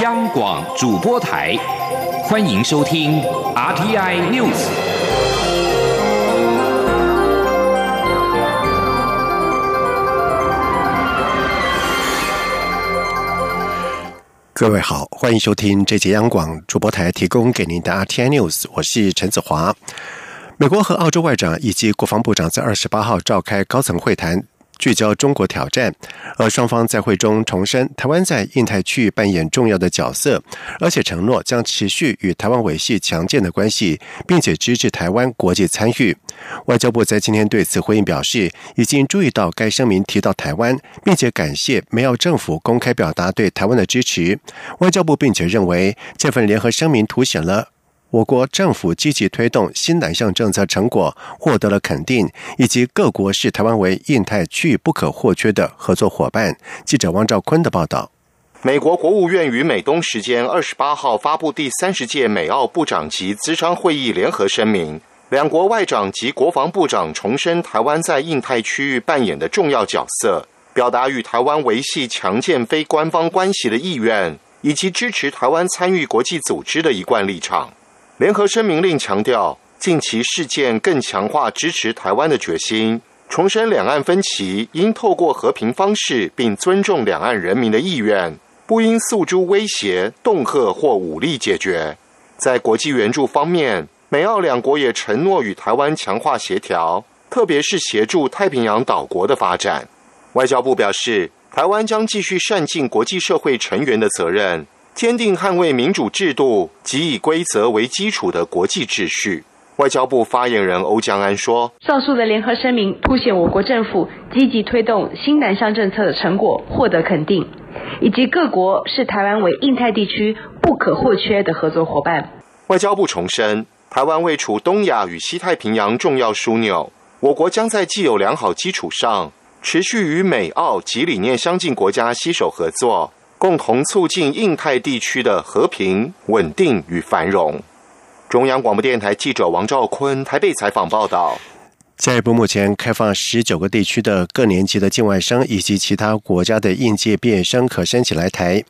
央广主播台，欢迎收听 RTI News。各位好，欢迎收听这节央广主播台提供给您的 RTI News，我是陈子华。美国和澳洲外长以及国防部长在二十八号召开高层会谈。聚焦中国挑战，而双方在会中重申台湾在印太区域扮演重要的角色，而且承诺将持续与台湾维系强健的关系，并且支持台湾国际参与。外交部在今天对此回应表示，已经注意到该声明提到台湾，并且感谢美澳政府公开表达对台湾的支持。外交部并且认为，这份联合声明凸显了。我国政府积极推动新南向政策成果获得了肯定，以及各国视台湾为印太区域不可或缺的合作伙伴。记者汪兆坤的报道。美国国务院于美东时间二十八号发布第三十届美澳部长级资商会议联合声明，两国外长及国防部长重申台湾在印太区域扮演的重要角色，表达与台湾维系强健非官方关系的意愿，以及支持台湾参与国际组织的一贯立场。联合声明令强调，近期事件更强化支持台湾的决心，重申两岸分歧应透过和平方式，并尊重两岸人民的意愿，不应诉诸威胁、恫吓或武力解决。在国际援助方面，美澳两国也承诺与台湾强化协调，特别是协助太平洋岛国的发展。外交部表示，台湾将继续善尽国际社会成员的责任。坚定捍卫民主制度及以规则为基础的国际秩序。外交部发言人欧江安说：“上述的联合声明凸显我国政府积极推动新南向政策的成果获得肯定，以及各国视台湾为印太地区不可或缺的合作伙伴。”外交部重申，台湾位处东亚与西太平洋重要枢纽，我国将在既有良好基础上，持续与美澳及理念相近国家携手合作。共同促进印太地区的和平、稳定与繁荣。中央广播电台记者王兆坤台北采访报道。教育部目前开放十九个地区的各年级的境外生以及其他国家的应届毕业生可申请来台。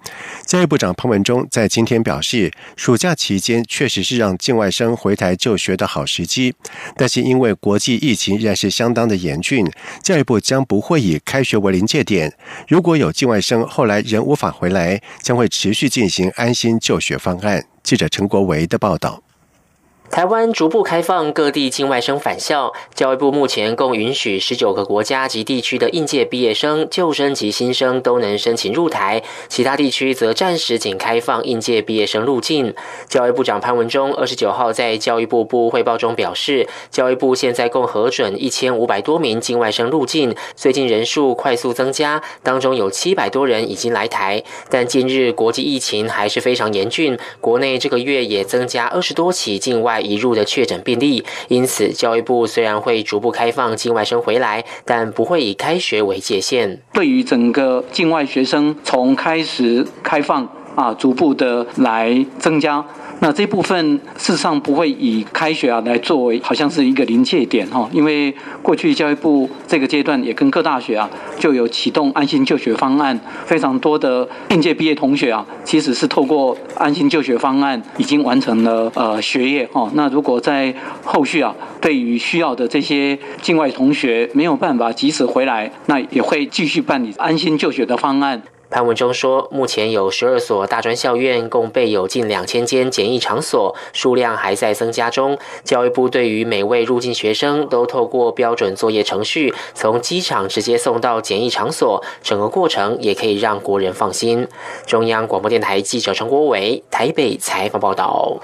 教育部长彭文忠在今天表示，暑假期间确实是让境外生回台就学的好时机，但是因为国际疫情仍然是相当的严峻，教育部将不会以开学为临界点。如果有境外生后来仍无法回来，将会持续进行安心就学方案。记者陈国维的报道。台湾逐步开放各地境外生返校，教育部目前共允许十九个国家及地区的应届毕业生、旧生及新生都能申请入台，其他地区则暂时仅开放应届毕业生入境。教育部长潘文忠二十九号在教育部部汇报中表示，教育部现在共核准一千五百多名境外生入境，最近人数快速增加，当中有七百多人已经来台，但近日国际疫情还是非常严峻，国内这个月也增加二十多起境外。移入的确诊病例，因此教育部虽然会逐步开放境外生回来，但不会以开学为界限。对于整个境外学生，从开始开放啊，逐步的来增加。那这部分事实上不会以开学啊来作为好像是一个临界点哈，因为过去教育部这个阶段也跟各大学啊就有启动安心就学方案，非常多的应届毕业同学啊其实是透过安心就学方案已经完成了呃学业哈。那如果在后续啊对于需要的这些境外同学没有办法及时回来，那也会继续办理安心就学的方案。潘文忠说，目前有十二所大专校院，共备有近两千间简易场所，数量还在增加中。教育部对于每位入境学生都透过标准作业程序，从机场直接送到检疫场所，整个过程也可以让国人放心。中央广播电台记者陈国伟台北采访报道。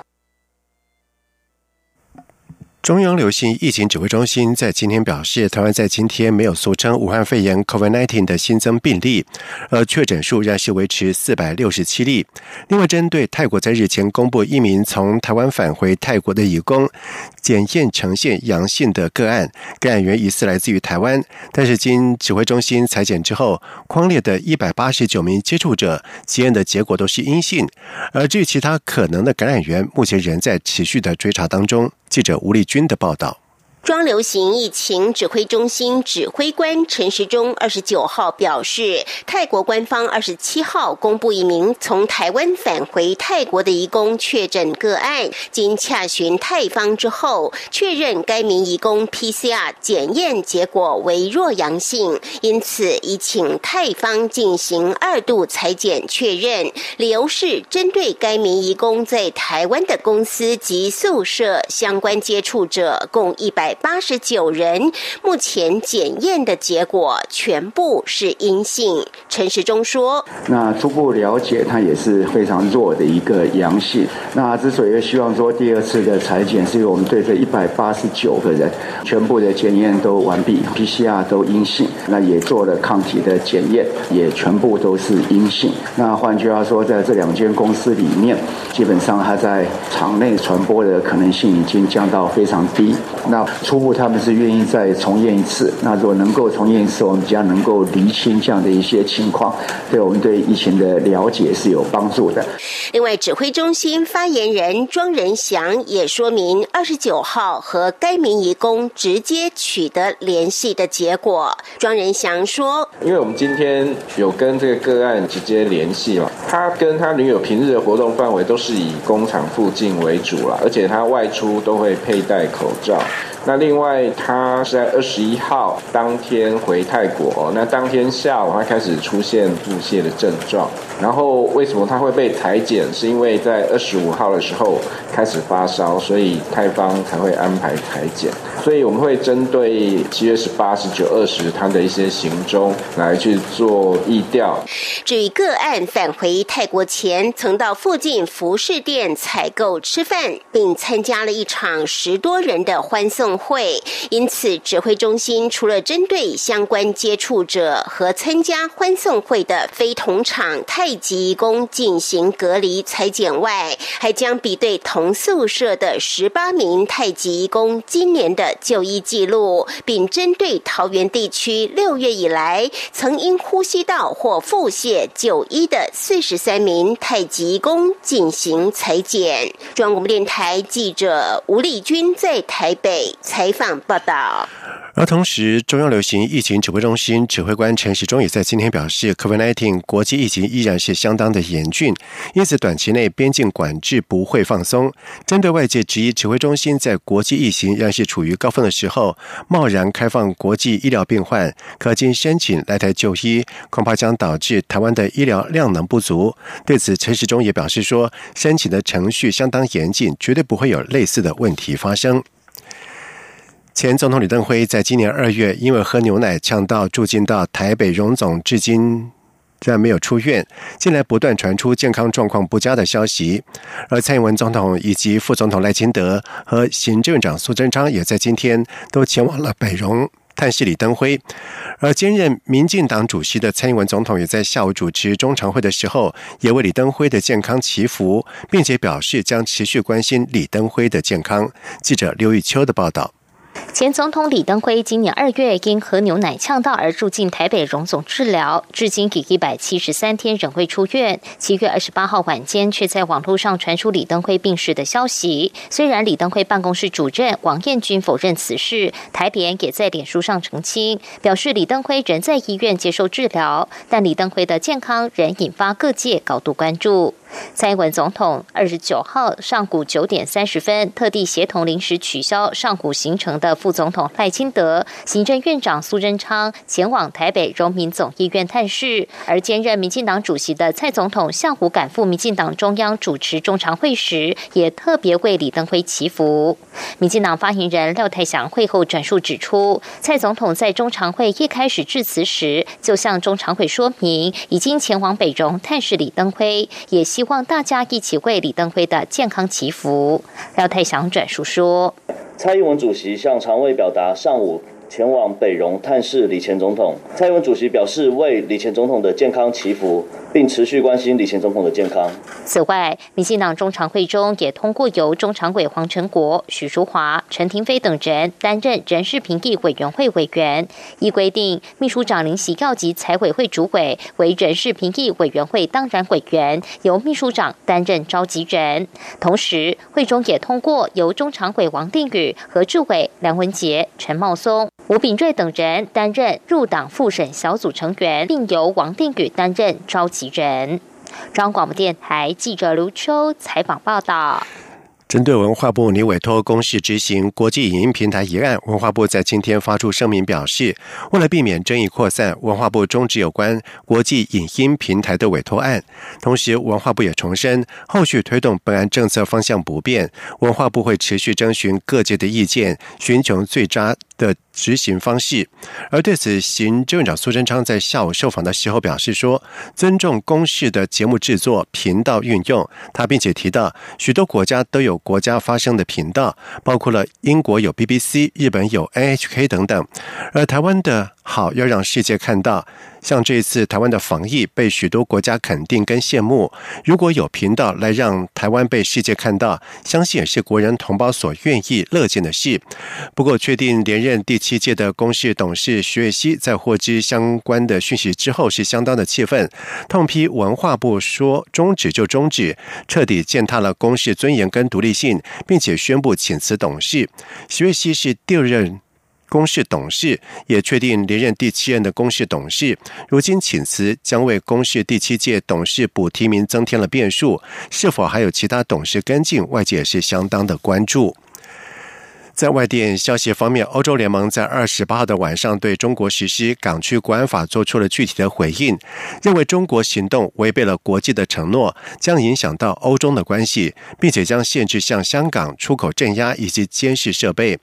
中央流行疫情指挥中心在今天表示，台湾在今天没有俗称武汉肺炎 （COVID-19） 的新增病例，而确诊数仍是维持四百六十七例。另外，针对泰国在日前公布一名从台湾返回泰国的义工检验呈现阳性的个案，感染源疑似来自于台湾，但是经指挥中心裁剪之后，框列的一百八十九名接触者检验的结果都是阴性。而至于其他可能的感染源，目前仍在持续的追查当中。记者吴丽君的报道。庄流行疫情指挥中心指挥官陈时中二十九号表示，泰国官方二十七号公布一名从台湾返回泰国的移工确诊个案，经洽询泰方之后，确认该名移工 PCR 检验结果为弱阳性，因此已请泰方进行二度裁剪确认，理由是针对该名移工在台湾的公司及宿舍相关接触者共一百。百八十九人，目前检验的结果全部是阴性。陈时中说：“那初步了解，它也是非常弱的一个阳性。那之所以希望说第二次的裁剪，是因为我们对这一百八十九个人全部的检验都完毕，PCR 都阴性，那也做了抗体的检验，也全部都是阴性。那换句话说，在这两间公司里面，基本上它在场内传播的可能性已经降到非常低。那初步他们是愿意再重验一次，那如果能够重验一次，我们将能够厘清这样的一些情况，对我们对疫情的了解是有帮助的。另外，指挥中心发言人庄仁祥也说明，二十九号和该名移工直接取得联系的结果。庄仁祥说：“因为我们今天有跟这个个案直接联系嘛，他跟他女友平日的活动范围都是以工厂附近为主了，而且他外出都会佩戴口罩。”那另外，他是在二十一号当天回泰国，那当天下午他开始出现腹泻的症状，然后为什么他会被裁剪？是因为在二十五号的时候开始发烧，所以泰方才会安排裁剪。所以我们会针对七月十八、十九、二十他的一些行踪来去做疫调。至于个案返回泰国前，曾到附近服饰店采购吃饭，并参加了一场十多人的欢送会。因此，指挥中心除了针对相关接触者和参加欢送会的非同场太极工进行隔离裁剪外，还将比对同宿舍的十八名太极工今年的。就医记录，并针对桃园地区六月以来曾因呼吸道或腹泻就医的四十三名太极工进行裁剪。中央广播电台记者吴丽君在台北采访报道。而同时，中央流行疫情指挥中心指挥官陈时中也在今天表示，COVID-19 国际疫情依然是相当的严峻，因此短期内边境管制不会放松。针对外界质疑，指挥中心在国际疫情仍是处于高峰的时候，贸然开放国际医疗病患可经申请来台就医，恐怕将导致台湾的医疗量能不足。对此，陈时中也表示说，申请的程序相当严谨，绝对不会有类似的问题发生。前总统李登辉在今年二月因为喝牛奶呛到住进到台北荣总，至今在没有出院。近来不断传出健康状况不佳的消息，而蔡英文总统以及副总统赖清德和行政长苏贞昌也在今天都前往了北荣探视李登辉。而兼任民进党主席的蔡英文总统也在下午主持中常会的时候，也为李登辉的健康祈福，并且表示将持续关心李登辉的健康。记者刘玉秋的报道。前总统李登辉今年二月因喝牛奶呛到而住进台北荣总治疗，至今已一百七十三天仍未出院。七月二十八号晚间，却在网络上传出李登辉病逝的消息。虽然李登辉办公室主任王彦军否认此事，台联也在脸书上澄清，表示李登辉仍在医院接受治疗，但李登辉的健康仍引发各界高度关注。蔡英文总统二十九号上午九点三十分，特地协同临时取消上午行程的副总统赖清德、行政院长苏贞昌前往台北荣民总医院探视。而兼任民进党主席的蔡总统下午赶赴民进党中央主持中常会时，也特别为李登辉祈福。民进党发言人廖泰祥会后转述指出，蔡总统在中常会一开始致辞时，就向中常会说明已经前往北荣探视李登辉，也。希望大家一起为李登辉的健康祈福。廖太祥转述说：“蔡英文主席向常委表达上午前往北荣探视李前总统。蔡英文主席表示为李前总统的健康祈福，并持续关心李前总统的健康。此外，民进党中常会中也通过由中常委黄成国、许淑华、陈廷飞等人担任人事评议委员会委员。依规定，秘书长林喜告及财委会主委为人事评议委员会当然委员，由秘书长担任召集人。同时，会中也通过由中常委王定宇何志伟梁文杰、陈茂松。吴炳瑞等人担任入党复审小组成员，并由王定宇担任召集人。中央广播电台记者卢秋采访报道。针对文化部拟委托公示执行国际影音平台一案，文化部在今天发出声明表示，为了避免争议扩散，文化部终止有关国际影音平台的委托案。同时，文化部也重申，后续推动本案政策方向不变，文化部会持续征询各界的意见，寻求最佳的执行方式。而对此，行政院长苏贞昌在下午受访的时候表示说，尊重公视的节目制作、频道运用。他并且提到，许多国家都有。国家发声的频道，包括了英国有 BBC、日本有 NHK 等等，而台湾的好要让世界看到。像这一次台湾的防疫被许多国家肯定跟羡慕，如果有频道来让台湾被世界看到，相信也是国人同胞所愿意乐见的事。不过，确定连任任第七届的公视董事徐瑞熙在获知相关的讯息之后，是相当的气愤，痛批文化部说终止就终止，彻底践踏了公视尊严跟独立性，并且宣布请辞董事。徐瑞熙是第二任。公示董事也确定连任第七任的公示董事，如今请辞将为公示第七届董事补提名增添了变数，是否还有其他董事跟进，外界是相当的关注。在外电消息方面，欧洲联盟在二十八号的晚上对中国实施港区国安法做出了具体的回应，认为中国行动违背了国际的承诺，将影响到欧中的关系，并且将限制向香港出口镇压以及监视设备。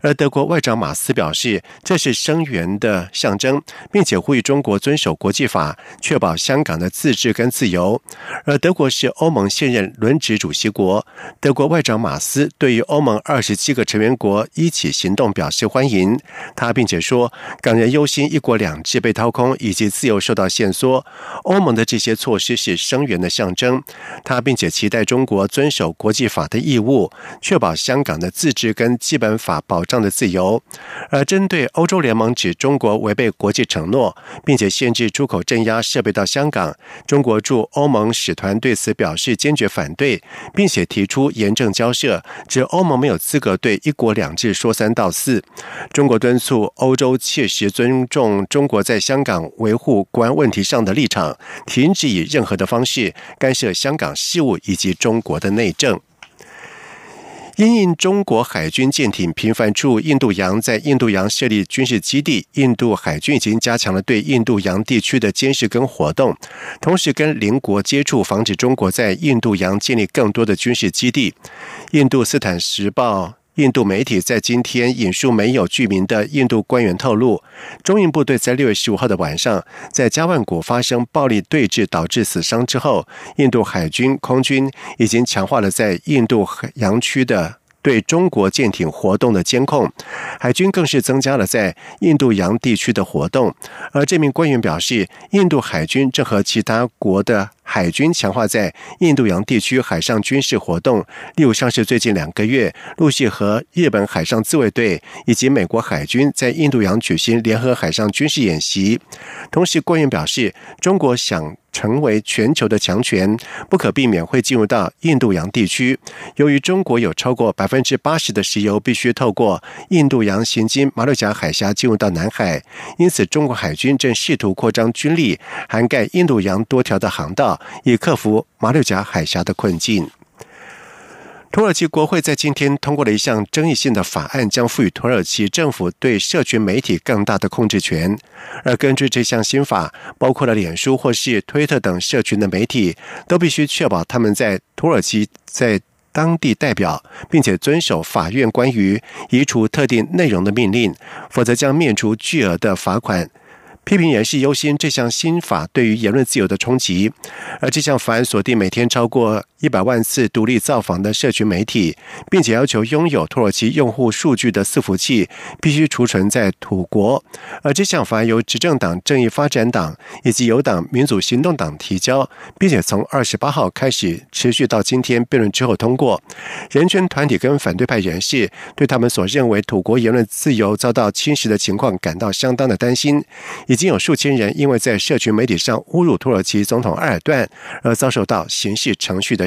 而德国外长马斯表示，这是声援的象征，并且呼吁中国遵守国际法，确保香港的自治跟自由。而德国是欧盟现任轮值主席国，德国外长马斯对于欧盟二十七个成员。国一起行动表示欢迎，他并且说，港人忧心一国两制被掏空以及自由受到限缩，欧盟的这些措施是声援的象征。他并且期待中国遵守国际法的义务，确保香港的自治跟基本法保障的自由。而针对欧洲联盟指中国违背国际承诺，并且限制出口镇压设备到香港，中国驻欧盟使团对此表示坚决反对，并且提出严正交涉，指欧盟没有资格对一国。两制说三道四，中国敦促欧洲切实尊重中国在香港维护国安问题上的立场，停止以任何的方式干涉香港事务以及中国的内政。因应中国海军舰艇频繁出入印度洋，在印度洋设立军事基地，印度海军已经加强了对印度洋地区的监视跟活动，同时跟邻国接触，防止中国在印度洋建立更多的军事基地。印度斯坦时报。印度媒体在今天引述没有具名的印度官员透露，中印部队在六月十五号的晚上在加万古发生暴力对峙，导致死伤之后，印度海军空军已经强化了在印度洋区的。对中国舰艇活动的监控，海军更是增加了在印度洋地区的活动。而这名官员表示，印度海军正和其他国的海军强化在印度洋地区海上军事活动，例如像是最近两个月陆续和日本海上自卫队以及美国海军在印度洋举行联合海上军事演习。同时，官员表示，中国想。成为全球的强权，不可避免会进入到印度洋地区。由于中国有超过百分之八十的石油必须透过印度洋行经马六甲海峡进入到南海，因此中国海军正试图扩张军力，涵盖印度洋多条的航道，以克服马六甲海峡的困境。土耳其国会在今天通过了一项争议性的法案，将赋予土耳其政府对社群媒体更大的控制权。而根据这项新法，包括了脸书或是推特等社群的媒体，都必须确保他们在土耳其在当地代表，并且遵守法院关于移除特定内容的命令，否则将面出巨额的罚款。批评人士忧心这项新法对于言论自由的冲击，而这项法案锁定每天超过一百万次独立造访的社群媒体，并且要求拥有土耳其用户数据的伺服器必须储存在土国。而这项法案由执政党正义发展党以及有党民主行动党提交，并且从二十八号开始持续到今天辩论之后通过。人权团体跟反对派人士对他们所认为土国言论自由遭到侵蚀的情况感到相当的担心。已经有数千人因为在社群媒体上侮辱土耳其总统埃尔段而遭受到刑事程序的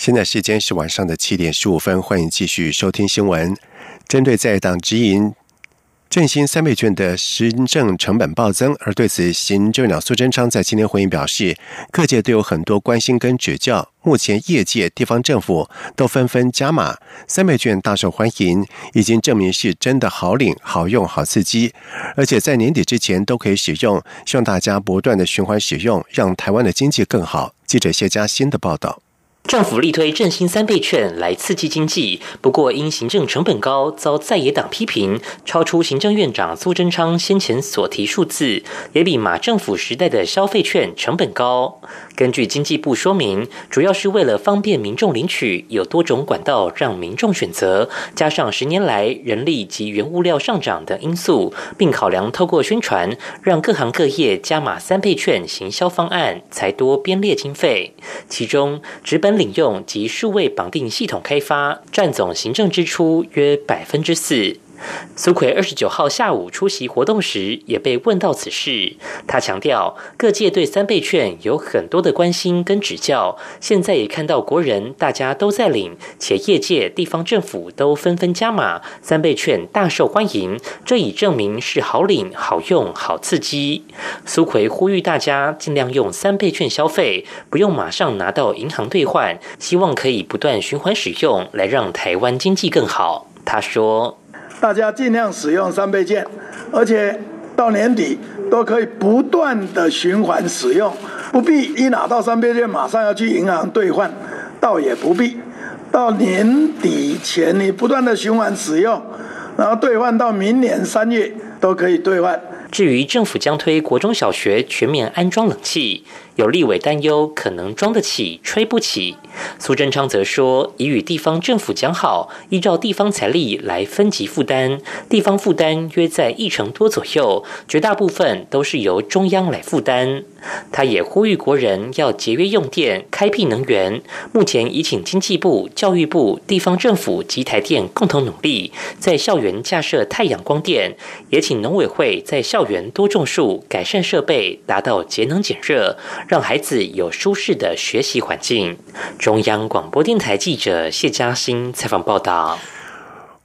现在时间是晚上的七点十五分，欢迎继续收听新闻。针对在党直营振兴三倍券的行政成本暴增，而对此，行政长苏贞昌在今天回应表示，各界都有很多关心跟指教。目前业界、地方政府都纷纷加码，三倍券大受欢迎，已经证明是真的好领、好用、好刺激，而且在年底之前都可以使用。希望大家不断的循环使用，让台湾的经济更好。记者谢佳欣的报道。政府力推振兴三倍券来刺激经济，不过因行政成本高，遭在野党批评，超出行政院长苏贞昌先前所提数字，也比马政府时代的消费券成本高。根据经济部说明，主要是为了方便民众领取，有多种管道让民众选择，加上十年来人力及原物料上涨等因素，并考量透过宣传，让各行各业加码三倍券行销方案，才多编列经费。其中，直本领用及数位绑定系统开发占总行政支出约百分之四。苏奎二十九号下午出席活动时，也被问到此事。他强调，各界对三倍券有很多的关心跟指教，现在也看到国人大家都在领，且业界、地方政府都纷纷加码，三倍券大受欢迎，这已证明是好领、好用、好刺激。苏奎呼吁大家尽量用三倍券消费，不用马上拿到银行兑换，希望可以不断循环使用，来让台湾经济更好。他说。大家尽量使用三倍券，而且到年底都可以不断的循环使用，不必一拿到三倍券马上要去银行兑换，倒也不必。到年底前你不断的循环使用，然后兑换到明年三月都可以兑换。至于政府将推国中小学全面安装冷气。有立委担忧，可能装得起，吹不起。苏贞昌则说，已与地方政府讲好，依照地方财力来分级负担，地方负担约在一成多左右，绝大部分都是由中央来负担。他也呼吁国人要节约用电，开辟能源。目前已请经济部、教育部、地方政府及台电共同努力，在校园架设太阳光电，也请农委会在校园多种树，改善设备，达到节能减热。让孩子有舒适的学习环境。中央广播电台记者谢嘉欣采访报道。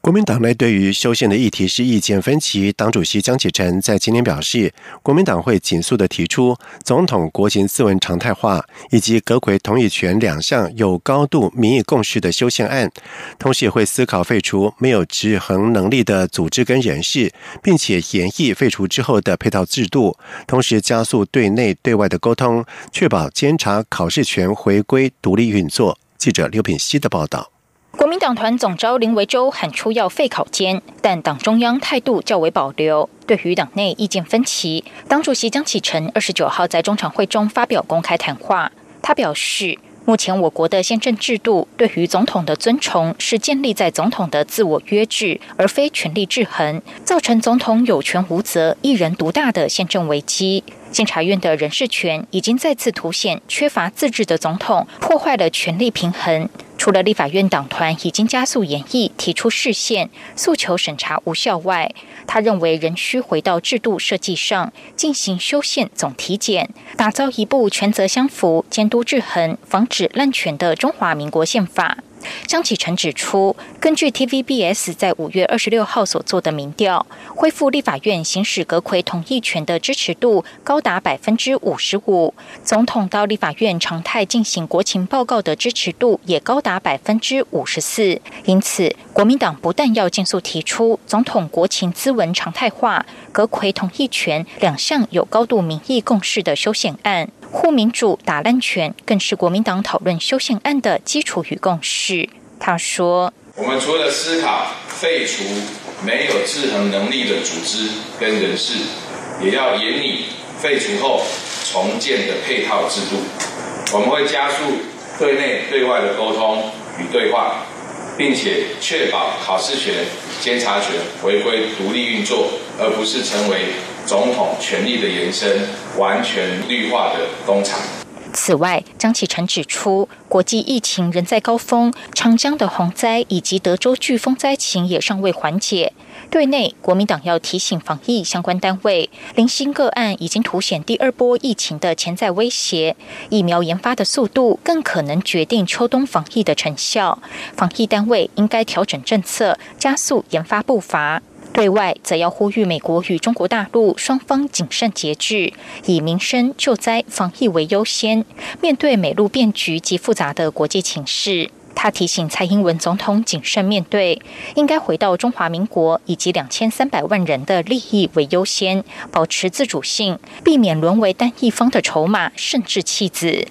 国民党内对于修宪的议题是意见分歧。党主席江启臣在今天表示，国民党会紧速的提出总统国情自文常态化以及阁魁同意权两项有高度民意共识的修宪案，同时也会思考废除没有制衡能力的组织跟人士，并且演绎废除之后的配套制度，同时加速对内对外的沟通，确保监察考试权回归独立运作。记者刘品希的报道。国民党团总召林维洲喊出要废考监，但党中央态度较为保留。对于党内意见分歧，党主席江启臣二十九号在中常会中发表公开谈话，他表示。目前我国的宪政制度对于总统的尊崇是建立在总统的自我约制，而非权力制衡，造成总统有权无责、一人独大的宪政危机。监察院的人事权已经再次凸显缺乏自治的总统，破坏了权力平衡。除了立法院党团已经加速演绎提出视线诉求审查无效外，他认为仍需回到制度设计上进行修宪总体检，打造一部权责相符、监督制衡、防止滥权的中华民国宪法。张启成指出，根据 TVBS 在五月二十六号所做的民调，恢复立法院行使阁魁同意权的支持度高达百分之五十五，总统到立法院常态进行国情报告的支持度也高达百分之五十四。因此，国民党不但要尽速提出总统国情咨文常态化、阁魁同意权两项有高度民意共识的修宪案。护民主、打烂权，更是国民党讨论修宪案的基础与共识。他说：“我们除了思考废除没有制衡能力的组织跟人士，也要严拟废除后重建的配套制度。我们会加速对内对外的沟通与对话，并且确保考试权、监察权回归独立运作，而不是成为。”总统权力的延伸，完全绿化的工厂。此外，张启成指出，国际疫情仍在高峰，长江的洪灾以及德州飓风灾情也尚未缓解。对内，国民党要提醒防疫相关单位，零星个案已经凸显第二波疫情的潜在威胁。疫苗研发的速度更可能决定秋冬防疫的成效，防疫单位应该调整政策，加速研发步伐。对外则要呼吁美国与中国大陆双方谨慎节制，以民生救灾防疫为优先。面对美陆变局及复杂的国际情势，他提醒蔡英文总统谨慎面对，应该回到中华民国以及两千三百万人的利益为优先，保持自主性，避免沦为单一方的筹码，甚至弃子。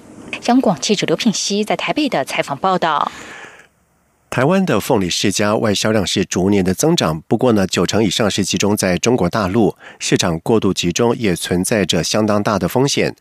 央广记者刘品熙在台北的采访报道。台湾的凤梨世家外销量是逐年的增长，不过呢，九成以上是集中在中国大陆，市场过度集中也存在着相当大的风险。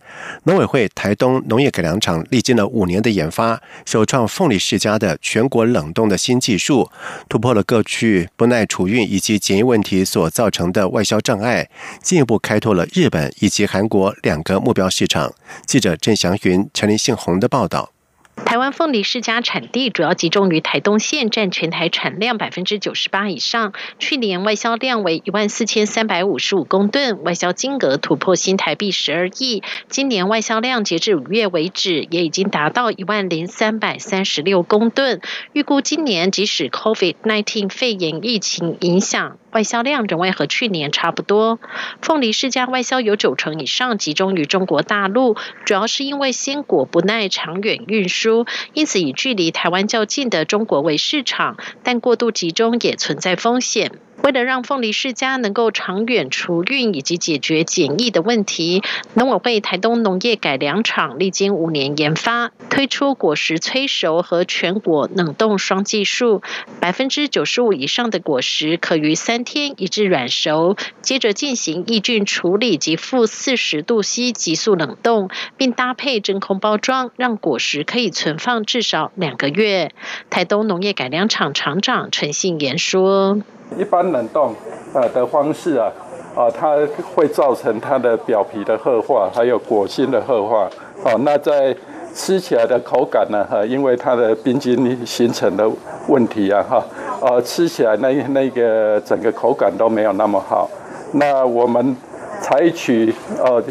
农委会台东农业改良场历经了五年的研发，首创凤梨世家的全国冷冻的新技术，突破了各区不耐储运以及检疫问题所造成的外销障碍，进一步开拓了日本以及韩国两个目标市场。记者郑祥云、陈林信宏的报道。台湾凤梨世家产地主要集中于台东县，占全台产量百分之九十八以上。去年外销量为一万四千三百五十五公吨，外销金额突破新台币十二亿。今年外销量截至五月为止，也已经达到一万零三百三十六公吨。预估今年即使 COVID-19 肺炎疫情影响。外销量仍未和去年差不多。凤梨世家外销有九成以上集中于中国大陆，主要是因为鲜果不耐长远运输，因此以距离台湾较近的中国为市场，但过度集中也存在风险。为了让凤梨世家能够长远储运以及解决检疫的问题，农委会台东农业改良场历经五年研发，推出果实催熟和全果冷冻双技术。百分之九十五以上的果实可于三天一至软熟，接着进行抑菌处理及负四十度 C 急速冷冻，并搭配真空包装，让果实可以存放至少两个月。台东农业改良场厂长陈信言说。一般冷冻呃的方式啊，啊，它会造成它的表皮的褐化，还有果心的褐化。哦，那在吃起来的口感呢，哈，因为它的冰晶形成的问题啊，哈，呃，吃起来那那个整个口感都没有那么好。那我们采取呃。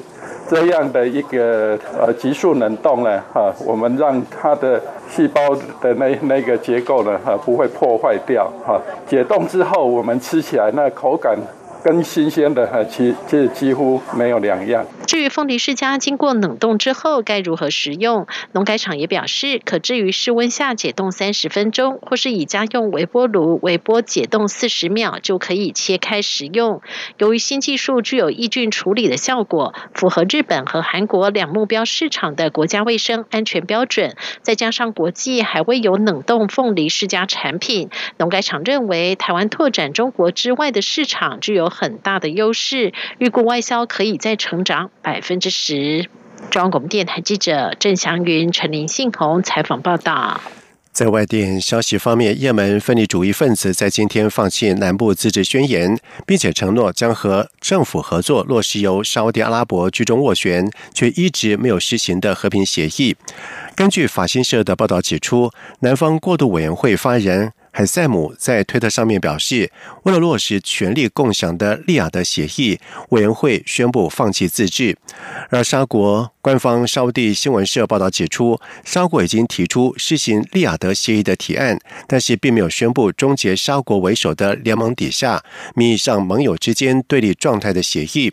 这样的一个呃急速冷冻呢，哈，我们让它的细胞的那那个结构呢，哈，不会破坏掉，哈，解冻之后我们吃起来那口感。跟新鲜的，其这几乎没有两样。至于凤梨世家经过冷冻之后该如何食用，农改场也表示，可置于室温下解冻三十分钟，或是以家用微波炉微波解冻四十秒就可以切开食用。由于新技术具有抑菌处理的效果，符合日本和韩国两目标市场的国家卫生安全标准，再加上国际还未有冷冻凤梨世家产品，农改场认为台湾拓展中国之外的市场具有。很大的优势，预估外销可以再成长百分之十。中央广播电台记者郑祥云、陈林信宏采访报道。在外电消息方面，也门分离主义分子在今天放弃南部自治宣言，并且承诺将和政府合作落实由沙地阿拉伯居中斡旋却一直没有实行的和平协议。根据法新社的报道指出，南方过渡委员会发言人。海塞姆在推特上面表示，为了落实权力共享的利雅得协议，委员会宣布放弃自治。而沙国官方沙地新闻社报道指出，沙国已经提出施行利雅得协议的提案，但是并没有宣布终结沙国为首的联盟底下名义上盟友之间对立状态的协议。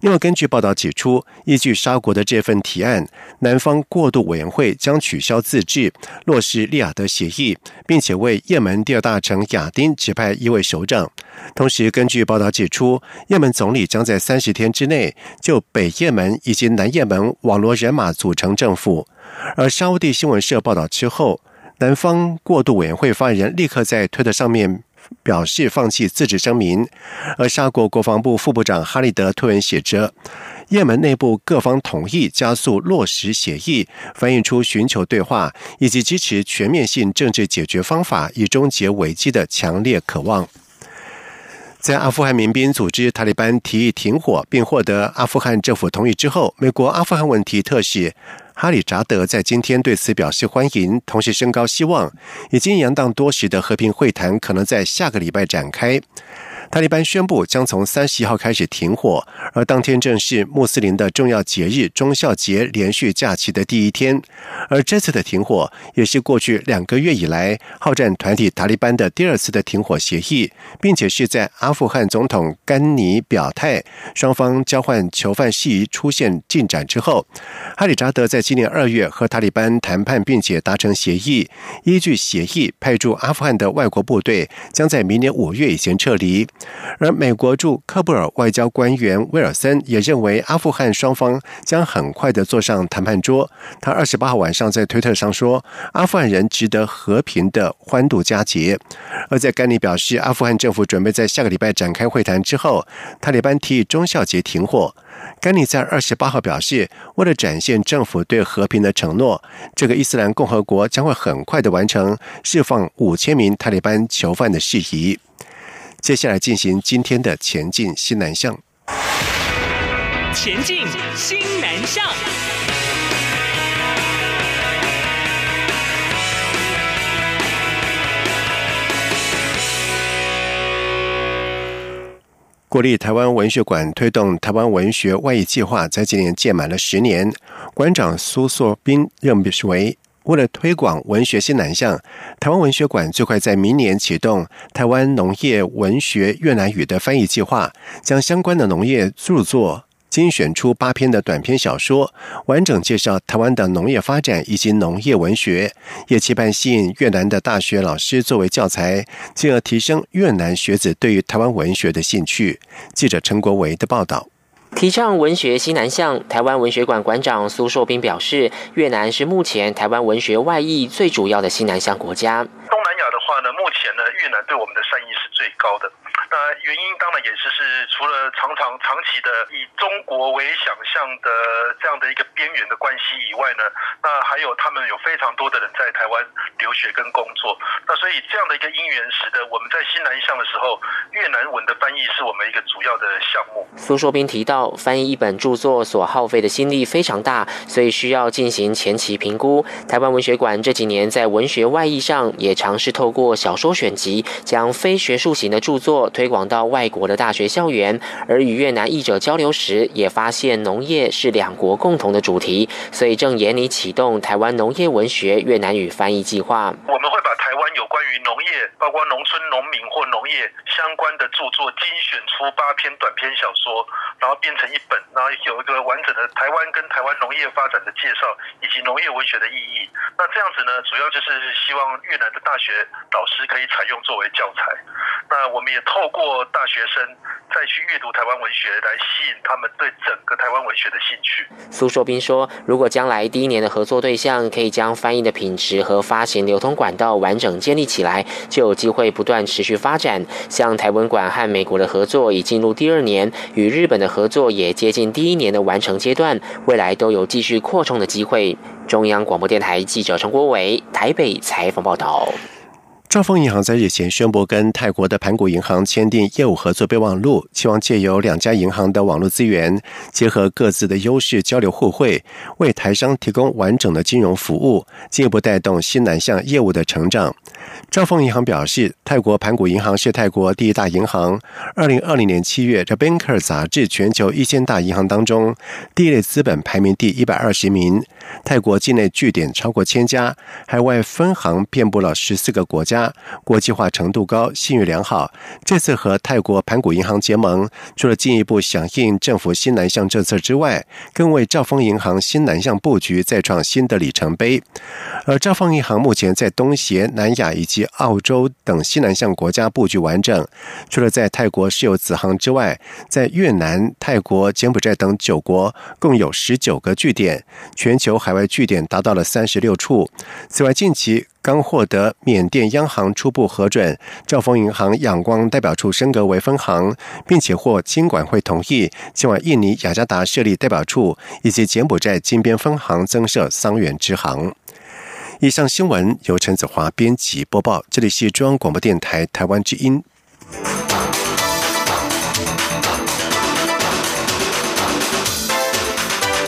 另外，根据报道指出，依据沙国的这份提案，南方过渡委员会将取消自治，落实利雅得协议，并且为也门第二大城亚丁指派一位首长。同时，根据报道指出，也门总理将在三十天之内就北也门以及南也门网罗人马组成政府。而沙地新闻社报道之后，南方过渡委员会发言人立刻在推特上面表示放弃自治声明。而沙国国防部副部长哈利德推文写着：“也门内部各方同意加速落实协议，反映出寻求对话以及支持全面性政治解决方法以终结危机的强烈渴望。”在阿富汗民兵组织塔利班提议停火并获得阿富汗政府同意之后，美国阿富汗问题特使哈里扎德在今天对此表示欢迎，同时升高希望，已经扬荡多时的和平会谈可能在下个礼拜展开。塔利班宣布将从三十一号开始停火，而当天正是穆斯林的重要节日中孝节连续假期的第一天。而这次的停火也是过去两个月以来好战团体塔利班的第二次的停火协议，并且是在阿富汗总统甘尼表态双方交换囚犯事宜出现进展之后，哈里扎德在今年二月和塔利班谈判，并且达成协议，依据协议派驻阿富汗的外国部队将在明年五月以前撤离。而美国驻喀布尔外交官员威尔森也认为，阿富汗双方将很快的坐上谈判桌。他二十八号晚上在推特上说：“阿富汗人值得和平的欢度佳节。”而在甘尼表示，阿富汗政府准备在下个礼拜展开会谈之后，塔利班提议中孝节停火。甘尼在二十八号表示，为了展现政府对和平的承诺，这个伊斯兰共和国将会很快的完成释放五千名塔利班囚犯的事宜。接下来进行今天的前进新南向。前进新南向。国立台湾文学馆推动台湾文学外译计划，在今年届满了十年。馆长苏硕斌认为。为了推广文学新南向，台湾文学馆最快在明年启动台湾农业文学越南语的翻译计划，将相关的农业著作精选出八篇的短篇小说，完整介绍台湾的农业发展以及农业文学，也期盼吸引越南的大学老师作为教材，进而提升越南学子对于台湾文学的兴趣。记者陈国维的报道。提倡文学西南向，台湾文学馆馆长苏硕斌表示，越南是目前台湾文学外溢最主要的西南向国家。东南亚的话呢，目前呢，越南对我们的善意是最高的。那原因当然也是是除了常常长期的以中国为想象的这样的一个边缘的关系以外呢，那还有他们有非常多的人在台湾留学跟工作。那所以这样的一个因缘使得我们在新南向的时候，越南文的翻译是我们一个主要的项目。苏硕斌提到，翻译一本著作所耗费的心力非常大，所以需要进行前期评估。台湾文学馆这几年在文学外译上也尝试透过小说选集，将非学术型的著作。推广到外国的大学校园，而与越南译者交流时，也发现农业是两国共同的主题，所以正严拟启动台湾农业文学越南语翻译计划。我们会把台湾有关于农业，包括农村农民或农业相关的著作精选出八篇短篇小说，然后编成一本，然后有一个完整的台湾跟台湾农业发展的介绍，以及农业文学的意义。那这样子呢，主要就是希望越南的大学导师可以采用作为教材。那我们也透。过大学生再去阅读台湾文学，来吸引他们对整个台湾文学的兴趣。苏硕斌说：“如果将来第一年的合作对象可以将翻译的品质和发行流通管道完整建立起来，就有机会不断持续发展。像台文馆和美国的合作已进入第二年，与日本的合作也接近第一年的完成阶段，未来都有继续扩充的机会。”中央广播电台记者陈国伟台北采访报道。兆丰银行在日前宣布跟泰国的盘古银行签订业务合作备忘录，期望借由两家银行的网络资源，结合各自的优势交流互惠，为台商提供完整的金融服务，进一步带动新南向业务的成长。兆丰银行表示，泰国盘古银行是泰国第一大银行。二零二零年七月，《The Banker》杂志全球一千大银行当中，第一类资本排名第一百二十名。泰国境内据点超过千家，海外分行遍布了十四个国家国际化程度高，信誉良好。这次和泰国盘古银行结盟，除了进一步响应政府新南向政策之外，更为兆丰银行新南向布局再创新的里程碑。而兆丰银行目前在东协、南亚以及澳洲等西南向国家布局完整，除了在泰国设有子行之外，在越南、泰国、柬埔寨等九国共有十九个据点，全球海外据点达到了三十六处。此外，近期刚获得缅甸央行初步核准，兆丰银行仰光代表处升格为分行，并且获金管会同意，前往印尼雅加达设立代表处，以及柬埔寨金边分行增设桑园支行。以上新闻由陈子华编辑播报，这里是中央广播电台台湾之音。